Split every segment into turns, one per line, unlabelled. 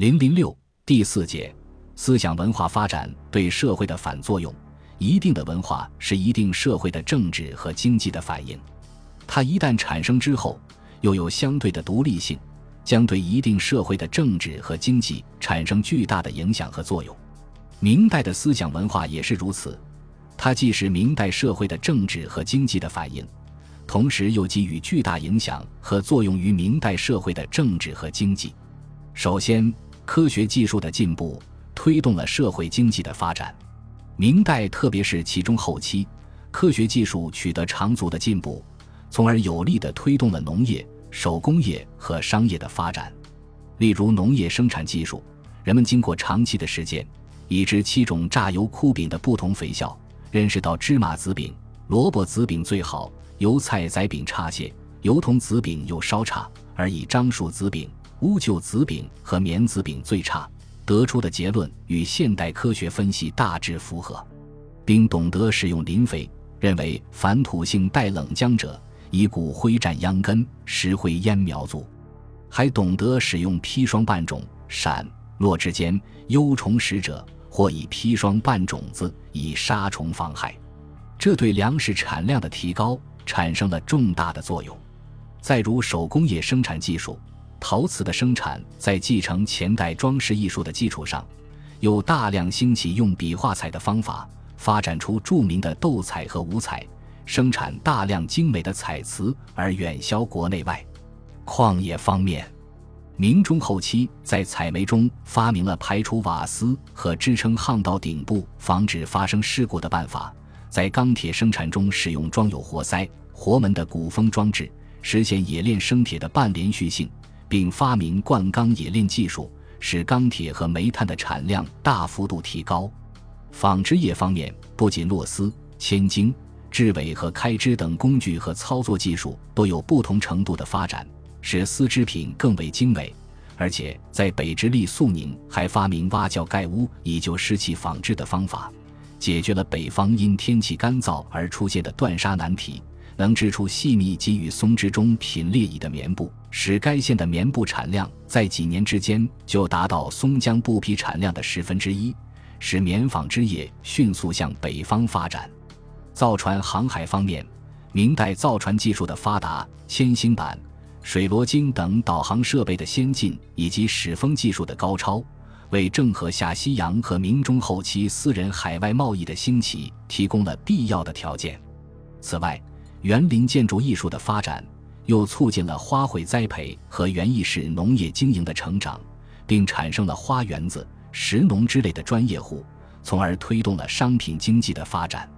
零零六第四节，思想文化发展对社会的反作用。一定的文化是一定社会的政治和经济的反应，它一旦产生之后，又有相对的独立性，将对一定社会的政治和经济产生巨大的影响和作用。明代的思想文化也是如此，它既是明代社会的政治和经济的反应，同时又给予巨大影响和作用于明代社会的政治和经济。首先，科学技术的进步推动了社会经济的发展。明代，特别是其中后期，科学技术取得长足的进步，从而有力地推动了农业、手工业和商业的发展。例如，农业生产技术，人们经过长期的实践，已知七种榨油枯饼的不同肥效，认识到芝麻籽饼、萝卜籽饼最好，油菜仔饼差些，油桐籽饼又稍差，而以樟树籽饼、乌桕籽饼和棉籽饼最差。得出的结论与现代科学分析大致符合，并懂得使用磷肥，认为凡土性带冷浆者，以骨灰占秧根，石灰淹苗族；还懂得使用砒霜半种，闪落之间忧虫食者，或以砒霜半种子，以杀虫防害。这对粮食产量的提高产生了重大的作用。再如手工业生产技术。陶瓷的生产在继承前代装饰艺术的基础上，又大量兴起用笔画彩的方法，发展出著名的斗彩和五彩，生产大量精美的彩瓷而远销国内外。矿业方面，明中后期在采煤中发明了排除瓦斯和支撑巷道顶部防止发生事故的办法，在钢铁生产中使用装有活塞、活门的鼓风装置，实现冶炼生铁的半连续性。并发明灌钢冶炼技术，使钢铁和煤炭的产量大幅度提高。纺织业方面，不仅络丝、千经、织尾和开织等工具和操作技术都有不同程度的发展，使丝织品更为精美。而且在北直隶肃宁还发明挖窖盖屋以就湿气纺织的方法，解决了北方因天气干燥而出现的断纱难题。能织出细密及与松枝中品列蚁的棉布，使该县的棉布产量在几年之间就达到松江布匹产量的十分之一，使棉纺织业迅速向北方发展。造船航海方面，明代造船技术的发达、千星板、水螺经等导航设备的先进，以及使风技术的高超，为郑和下西洋和明中后期私人海外贸易的兴起提供了必要的条件。此外，园林建筑艺术的发展，又促进了花卉栽培和园艺式农业经营的成长，并产生了花园子、石农之类的专业户，从而推动了商品经济的发展。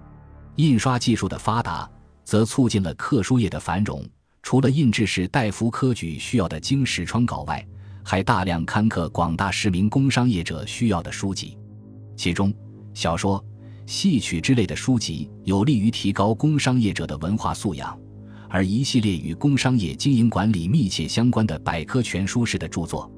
印刷技术的发达，则促进了刻书业的繁荣。除了印制士大夫科举需要的经史窗稿外，还大量刊刻广大市民工商业者需要的书籍，其中小说。戏曲之类的书籍有利于提高工商业者的文化素养，而一系列与工商业经营管理密切相关的百科全书式的著作，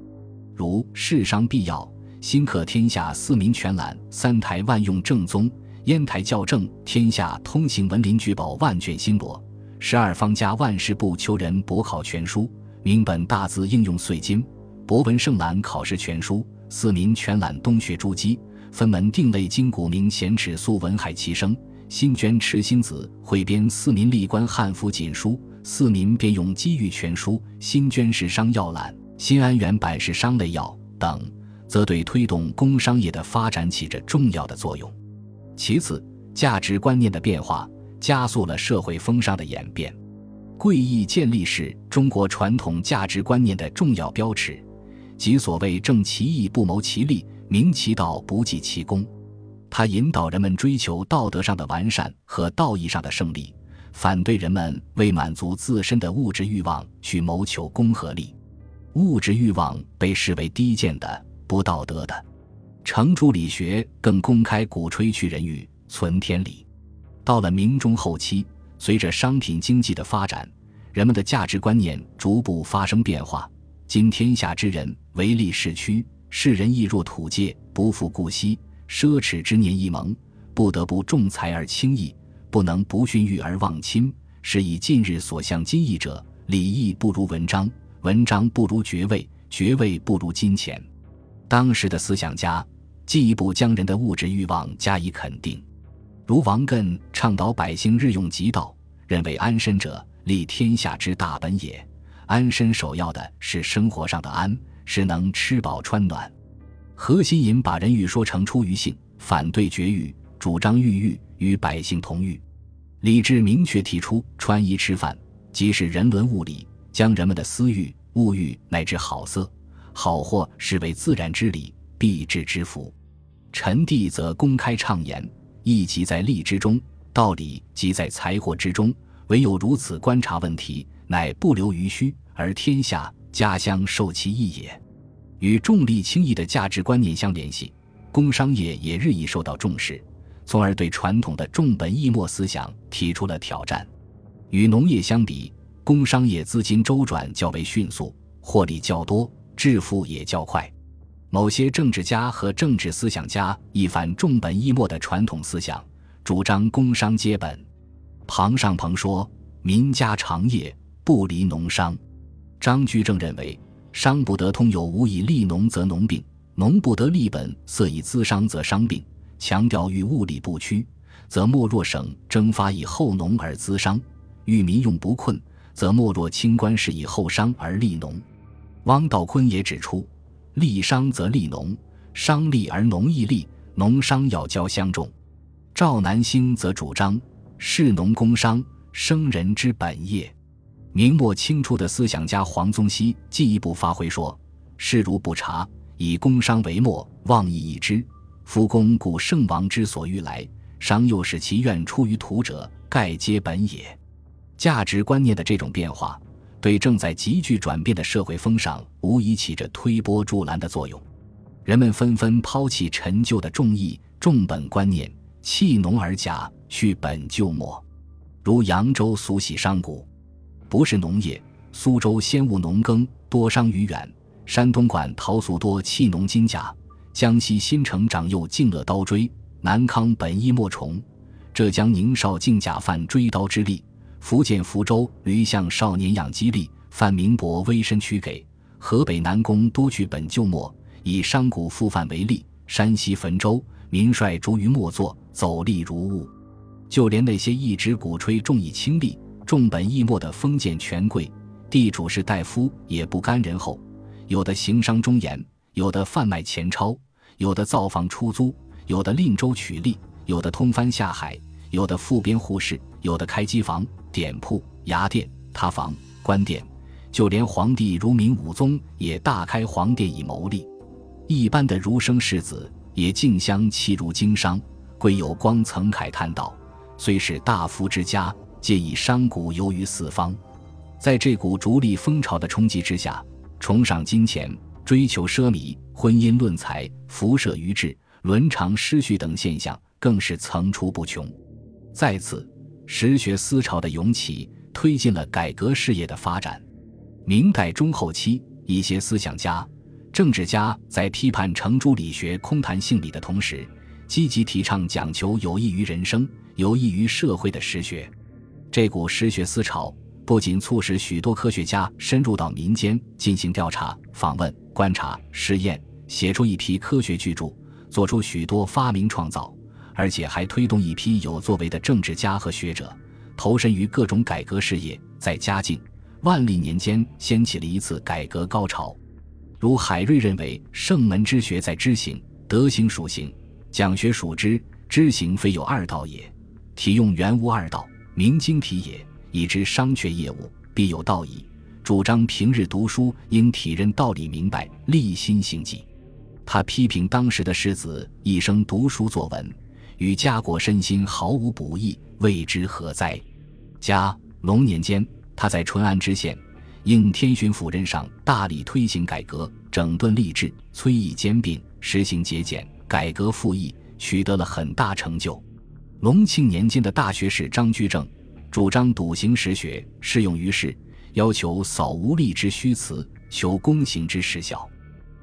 如《市商必要》《新刻天下四民全览》《三台万用正宗》《烟台校正》《天下通行文林举宝万卷新罗》《十二方家万事部求人博考全书》《明本大字应用碎金》《博文胜览考试全书》《四民全览东学诸基》。分门定类今古名贤尺素文海齐生新捐持新子汇编四民历官汉服锦书四民便用机遇全书新捐士商药览新安原版式商类药等，则对推动工商业的发展起着重要的作用。其次，价值观念的变化加速了社会风尚的演变。贵义建立是中国传统价值观念的重要标尺，即所谓正其义不谋其利。明其道不计其功，他引导人们追求道德上的完善和道义上的胜利，反对人们为满足自身的物质欲望去谋求功和利。物质欲望被视为低贱的、不道德的。程朱理学更公开鼓吹去人欲、存天理。到了明中后期，随着商品经济的发展，人们的价值观念逐步发生变化。今天下之人唯利是趋。世人亦若土芥，不复顾惜，奢侈之年一萌，不得不重财而轻义，不能不训育而忘亲。是以近日所向今义者，礼义不如文章，文章不如爵位，爵位不如金钱。当时的思想家进一步将人的物质欲望加以肯定，如王艮倡导百姓日用极道，认为安身者立天下之大本也，安身首要的是生活上的安，是能吃饱穿暖。何心隐把人欲说成出于性，反对绝育，主张欲欲与百姓同欲。李治明确提出穿衣吃饭即是人伦物理，将人们的私欲、物欲乃至好色。好货视为自然之理，必至之福。陈帝则公开畅言：义即在利之中，道理即在财货之中。唯有如此观察问题，乃不留余虚，而天下家乡受其益也。与重利轻义的价值观念相联系，工商业也日益受到重视，从而对传统的重本抑末思想提出了挑战。与农业相比，工商业资金周转较为迅速，获利较多。致富也较快，某些政治家和政治思想家一反重本抑末的传统思想，主张工商接本。庞尚鹏说：“民家长业不离农商。”张居正认为：“商不得通有无以利农，则农病；农不得利本，色以资商，则商病。强调欲物理不屈，则莫若省征发以后农而资商；欲民用不困，则莫若清官事以后商而利农。”汪道坤也指出，利商则利农，商利而农亦利，农商要交相重。赵南星则主张士农工商，生人之本业。明末清初的思想家黄宗羲进一步发挥说：士如不察，以工商为末，妄议已之。夫公故圣王之所欲来，商又使其愿出于土者，盖皆本也。价值观念的这种变化。对正在急剧转变的社会风尚，无疑起着推波助澜的作用。人们纷纷抛弃陈旧的重义重本观念，弃农而甲，去本就末。如扬州苏系商贾，不是农业；苏州先务农耕，多商于远；山东管陶塑多弃农金甲；江西新城长幼敬乐刀锥；南康本衣莫虫；浙江宁绍敬甲犯锥刀之力。福建福州驴巷少年养鸡力，范明伯微身躯给；河北南宫多去本就末，以商贾复犯为例；山西汾州民帅逐于末作，走吏如雾。就连那些一直鼓吹重义轻利、重本抑末的封建权贵、地主士大夫，也不甘人后。有的行商忠言，有的贩卖钱钞，有的造房出租，有的另州取利，有的通番下海，有的复编户市，有的开机房。店铺、衙店、塌房、官店，就连皇帝如明武宗也大开皇殿以谋利。一般的儒生士子也竞相弃入经商。贵有光曾慨叹道：“虽是大夫之家，借以商贾游于四方。”在这股逐利风潮的冲击之下，崇尚金钱、追求奢靡、婚姻论财、辐射于智、伦常失序等现象更是层出不穷。再次。实学思潮的涌起，推进了改革事业的发展。明代中后期，一些思想家、政治家在批判程朱理学空谈性理的同时，积极提倡讲求有益于人生、有益于社会的实学。这股实学思潮不仅促使许多科学家深入到民间进行调查、访问、观察、实验，写出一批科学巨著，做出许多发明创造。而且还推动一批有作为的政治家和学者投身于各种改革事业，在嘉靖、万历年间掀起了一次改革高潮。如海瑞认为，圣门之学在知行，德行属行，讲学属知，知行非有二道也。体用原无二道，明经体也。以知商榷业务，必有道矣。主张平日读书应体认道理明白，立心行己。他批评当时的士子一生读书作文。与家国身心毫无补益，谓之何哉？嘉隆年间，他在淳安知县、应天巡抚任上，大力推行改革，整顿吏治，催役兼并，实行节俭，改革复役，取得了很大成就。隆庆年间的大学士张居正，主张笃行实学，适用于世，要求扫无力之虚词，求公行之实效。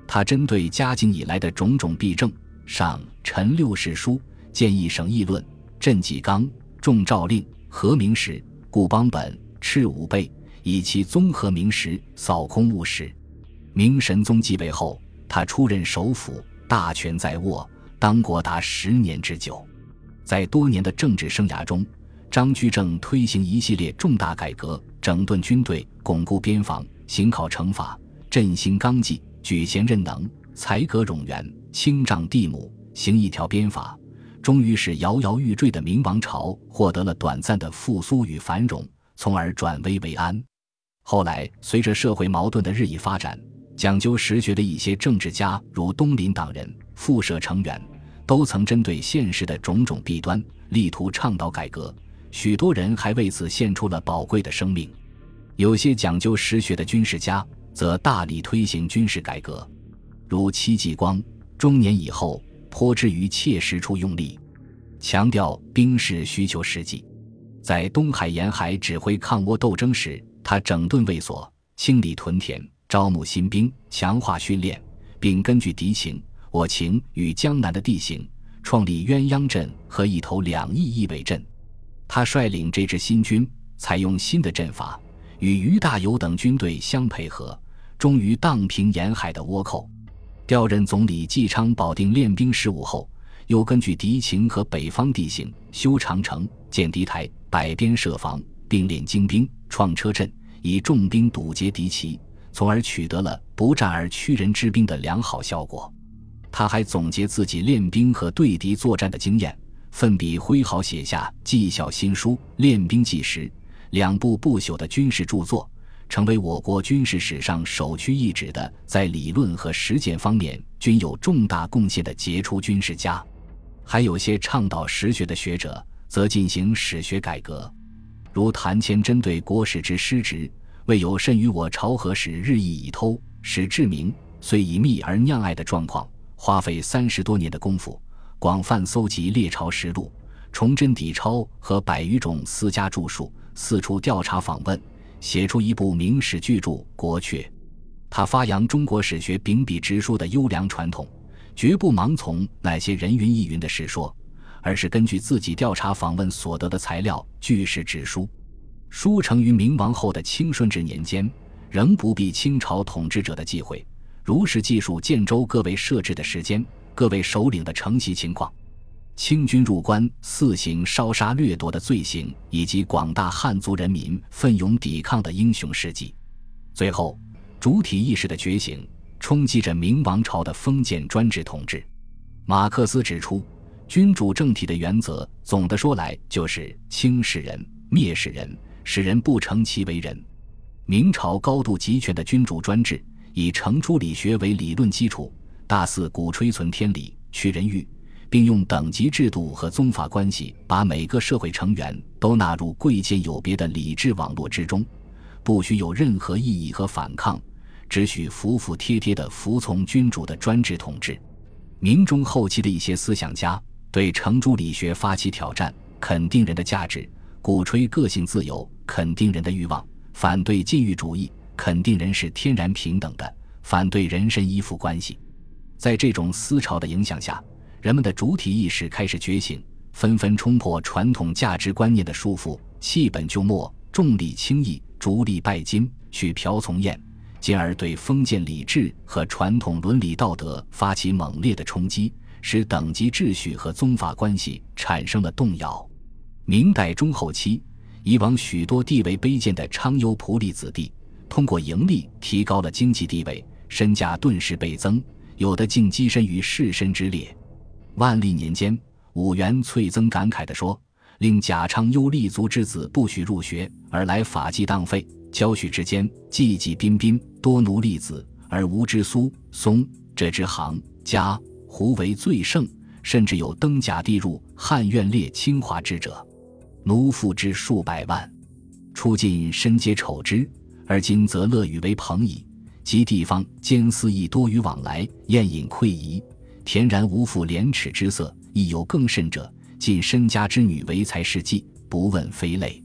他针对嘉靖以来的种种弊政，上陈六世书。建议省议论，镇纪纲，重诏令，和明史，固邦本，斥武备，以其综合明实，扫空务史。明神宗继位后，他出任首辅，大权在握，当国达十年之久。在多年的政治生涯中，张居正推行一系列重大改革，整顿军队，巩固边防，行考惩罚，振兴纲纪，举贤任能，裁革冗员，清丈地亩，行一条鞭法，终于使摇摇欲坠的明王朝获得了短暂的复苏与繁荣，从而转危为安。后来，随着社会矛盾的日益发展，讲究实学的一些政治家，如东林党人、复社成员，都曾针对现实的种种弊端，力图倡导改革。许多人还为此献出了宝贵的生命。有些讲究实学的军事家，则大力推行军事改革，如戚继光。中年以后，颇之于切实处用力，强调兵士需求实际。在东海沿海指挥抗倭斗争时，他整顿卫所，清理屯田。招募新兵，强化训练，并根据敌情、我情与江南的地形，创立鸳鸯阵和一头两翼翼尾阵。他率领这支新军，采用新的阵法，与于大猷等军队相配合，终于荡平沿海的倭寇。调任总理纪昌保定练兵事务后，又根据敌情和北方地形，修长城、建敌台、摆边设防，并练精兵，创车阵，以重兵堵截敌旗。从而取得了不战而屈人之兵的良好效果。他还总结自己练兵和对敌作战的经验，奋笔挥毫写下《绩效新书》《练兵纪实》两部不朽的军事著作，成为我国军事史上首屈一指的在理论和实践方面均有重大贡献的杰出军事家。还有些倡导实学的学者，则进行史学改革，如谭谦针对国史之失职。为有甚于我朝何时日益以偷使志明，虽以密而酿爱的状况，花费三十多年的功夫，广泛搜集列朝实录，崇祯底抄和百余种私家著述，四处调查访问，写出一部明史巨著《国阙》。他发扬中国史学秉笔直书的优良传统，绝不盲从那些人云亦云的史说，而是根据自己调查访问所得的材料，据实直书。书成于明亡后的清顺治年间，仍不避清朝统治者的忌讳，如实记述建州各位设置的时间、各位首领的承袭情况、清军入关肆行烧杀掠夺的罪行，以及广大汉族人民奋勇抵抗的英雄事迹。最后，主体意识的觉醒冲击着明王朝的封建专制统治。马克思指出，君主政体的原则，总的说来就是轻视人、蔑视人。使人不成其为人。明朝高度集权的君主专制，以程朱理学为理论基础，大肆鼓吹存天理、去人欲，并用等级制度和宗法关系，把每个社会成员都纳入贵贱有别的理智网络之中，不许有任何异议和反抗，只许服服帖帖地服从君主的专制统治。明中后期的一些思想家对程朱理学发起挑战，肯定人的价值。鼓吹个性自由，肯定人的欲望；反对禁欲主义，肯定人是天然平等的；反对人身依附关系。在这种思潮的影响下，人们的主体意识开始觉醒，纷纷冲破传统价值观念的束缚，弃本就末，重利轻义，逐利拜金，去嫖从宴，进而对封建礼制和传统伦理道德发起猛烈的冲击，使等级秩序和宗法关系产生了动摇。明代中后期，以往许多地位卑贱的昌优仆隶子弟，通过盈利提高了经济地位，身价顿时倍增，有的竟跻身于士绅之列。万历年间，武元翠增感慨地说：“令贾昌优立足之子不许入学，而来法纪荡废，教许之间，寂寂彬彬，多奴隶子，而无知苏松这支行家，胡为最盛？甚至有登甲地入汉院列清华之者。”奴妇之数百万，出尽身皆丑之，而今则乐与为朋矣。及地方兼私意多于往来，宴饮馈仪，恬然无负廉耻之色。亦有更甚者，尽身家之女为财事计，不问非类。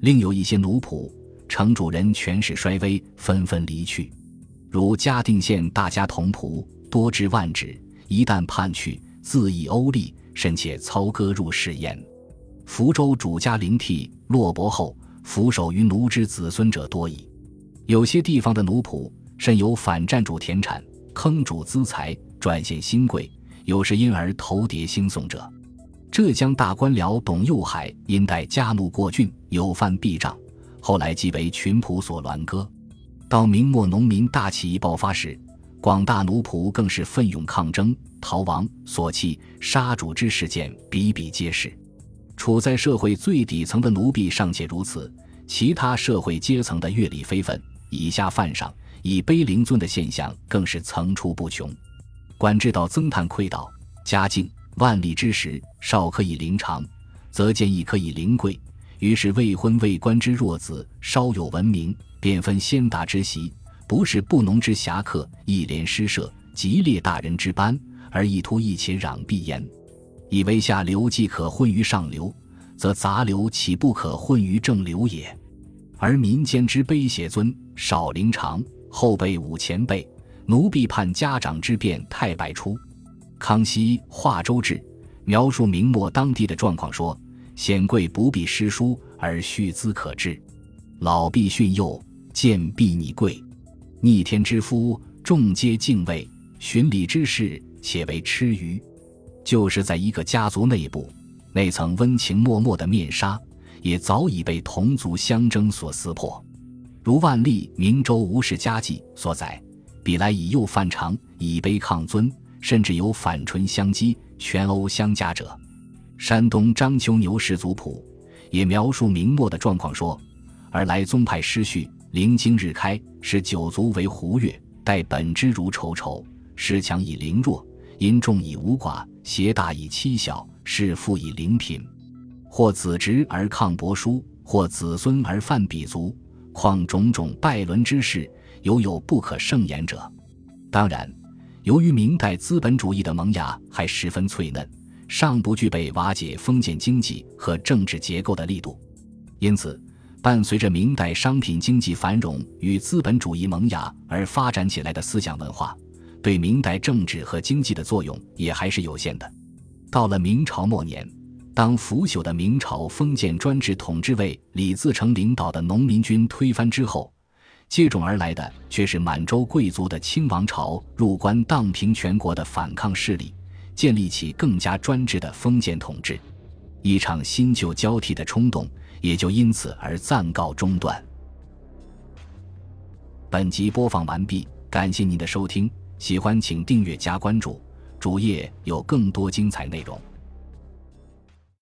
另有一些奴仆，城主人权势衰微，纷纷离去。如嘉定县大家童仆，多至万指，一旦叛去，自缢欧立，甚且操戈入室焉。福州主家灵替落魄后，俯首于奴之子孙者多矣。有些地方的奴仆甚有反占主田产，坑主资财，转献新贵，有时因而投牒兴讼者。浙江大官僚董佑海因待家奴过郡，有犯弊账，后来即为群仆所挛割。到明末农民大起义爆发时，广大奴仆更是奋勇抗争、逃亡、所弃、杀主之事件比比皆是。处在社会最底层的奴婢尚且如此，其他社会阶层的阅历非分、以下犯上、以卑凌尊的现象更是层出不穷。管制道增叹愧道：“嘉靖万历之时，少可以临长，则见亦可以临贵。于是未婚未官之弱子，稍有闻名。”便分先达之席，不是不农之侠客，一连诗社，吉列大人之班，而意图一且攘避焉。以为下流既可混于上流，则杂流岂不可混于正流也？而民间之卑邪尊，少陵长，后辈五前辈，奴婢盼家长之变太百出。康熙《化州志》描述明末当地的状况说：显贵不必诗书，而蓄资可治；老婢训幼。见必拟贵，逆天之夫，众皆敬畏；循礼之士，且为吃鱼。就是在一个家族内部，那层温情脉脉的面纱，也早已被同族相争所撕破。如万历《明州吴氏家记》所载：“彼来以右犯常，以卑抗尊，甚至有反唇相讥、拳殴相加者。”山东章丘牛氏族谱也描述明末的状况说：“而来宗派失序。”灵经日开，使九族为胡越，待本之如丑丑，时强以灵弱，因众以无寡，邪大以欺小，是富以灵贫。或子侄而抗伯叔，或子孙而犯鄙族，况种种败伦之事，犹有不可胜言者。当然，由于明代资本主义的萌芽还十分脆嫩，尚不具备瓦解封建经济和政治结构的力度，因此。伴随着明代商品经济繁荣与资本主义萌芽而发展起来的思想文化，对明代政治和经济的作用也还是有限的。到了明朝末年，当腐朽的明朝封建专制统治为李自成领导的农民军推翻之后，接踵而来的却是满洲贵族的清王朝入关荡平全国的反抗势力，建立起更加专制的封建统治，一场新旧交替的冲动。也就因此而暂告中断。本集播放完毕，感谢您的收听，喜欢请订阅加关注，主页有更多精彩内容。